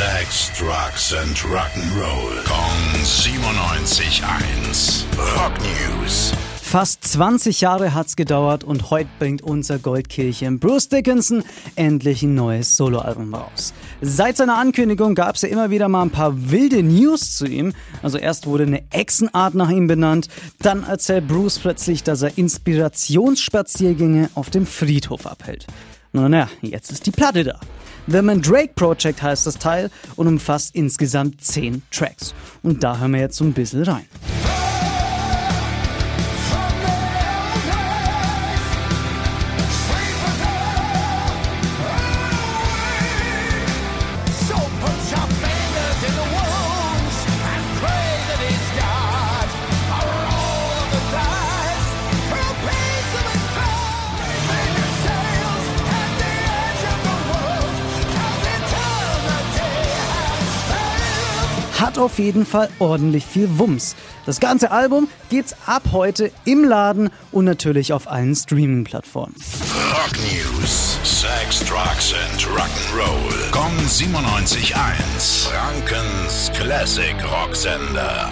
Sex, Drugs and Rock'n'Roll. Kong 97.1. Rock News. Fast 20 Jahre hat's gedauert und heute bringt unser Goldkehlchen Bruce Dickinson endlich ein neues Soloalbum raus. Seit seiner Ankündigung gab's ja immer wieder mal ein paar wilde News zu ihm. Also erst wurde eine Echsenart nach ihm benannt, dann erzählt Bruce plötzlich, dass er Inspirationsspaziergänge auf dem Friedhof abhält. Nun ja, jetzt ist die Platte da. The Mandrake Project heißt das Teil und umfasst insgesamt 10 Tracks. Und da hören wir jetzt so ein bisschen rein. Hat auf jeden Fall ordentlich viel Wumms. Das ganze Album gibt's ab heute im Laden und natürlich auf allen Streaming-Plattformen. Rock News. Sex, Drugs and Rock'n'Roll. Kong 97.1. Frankens Classic Rocksender.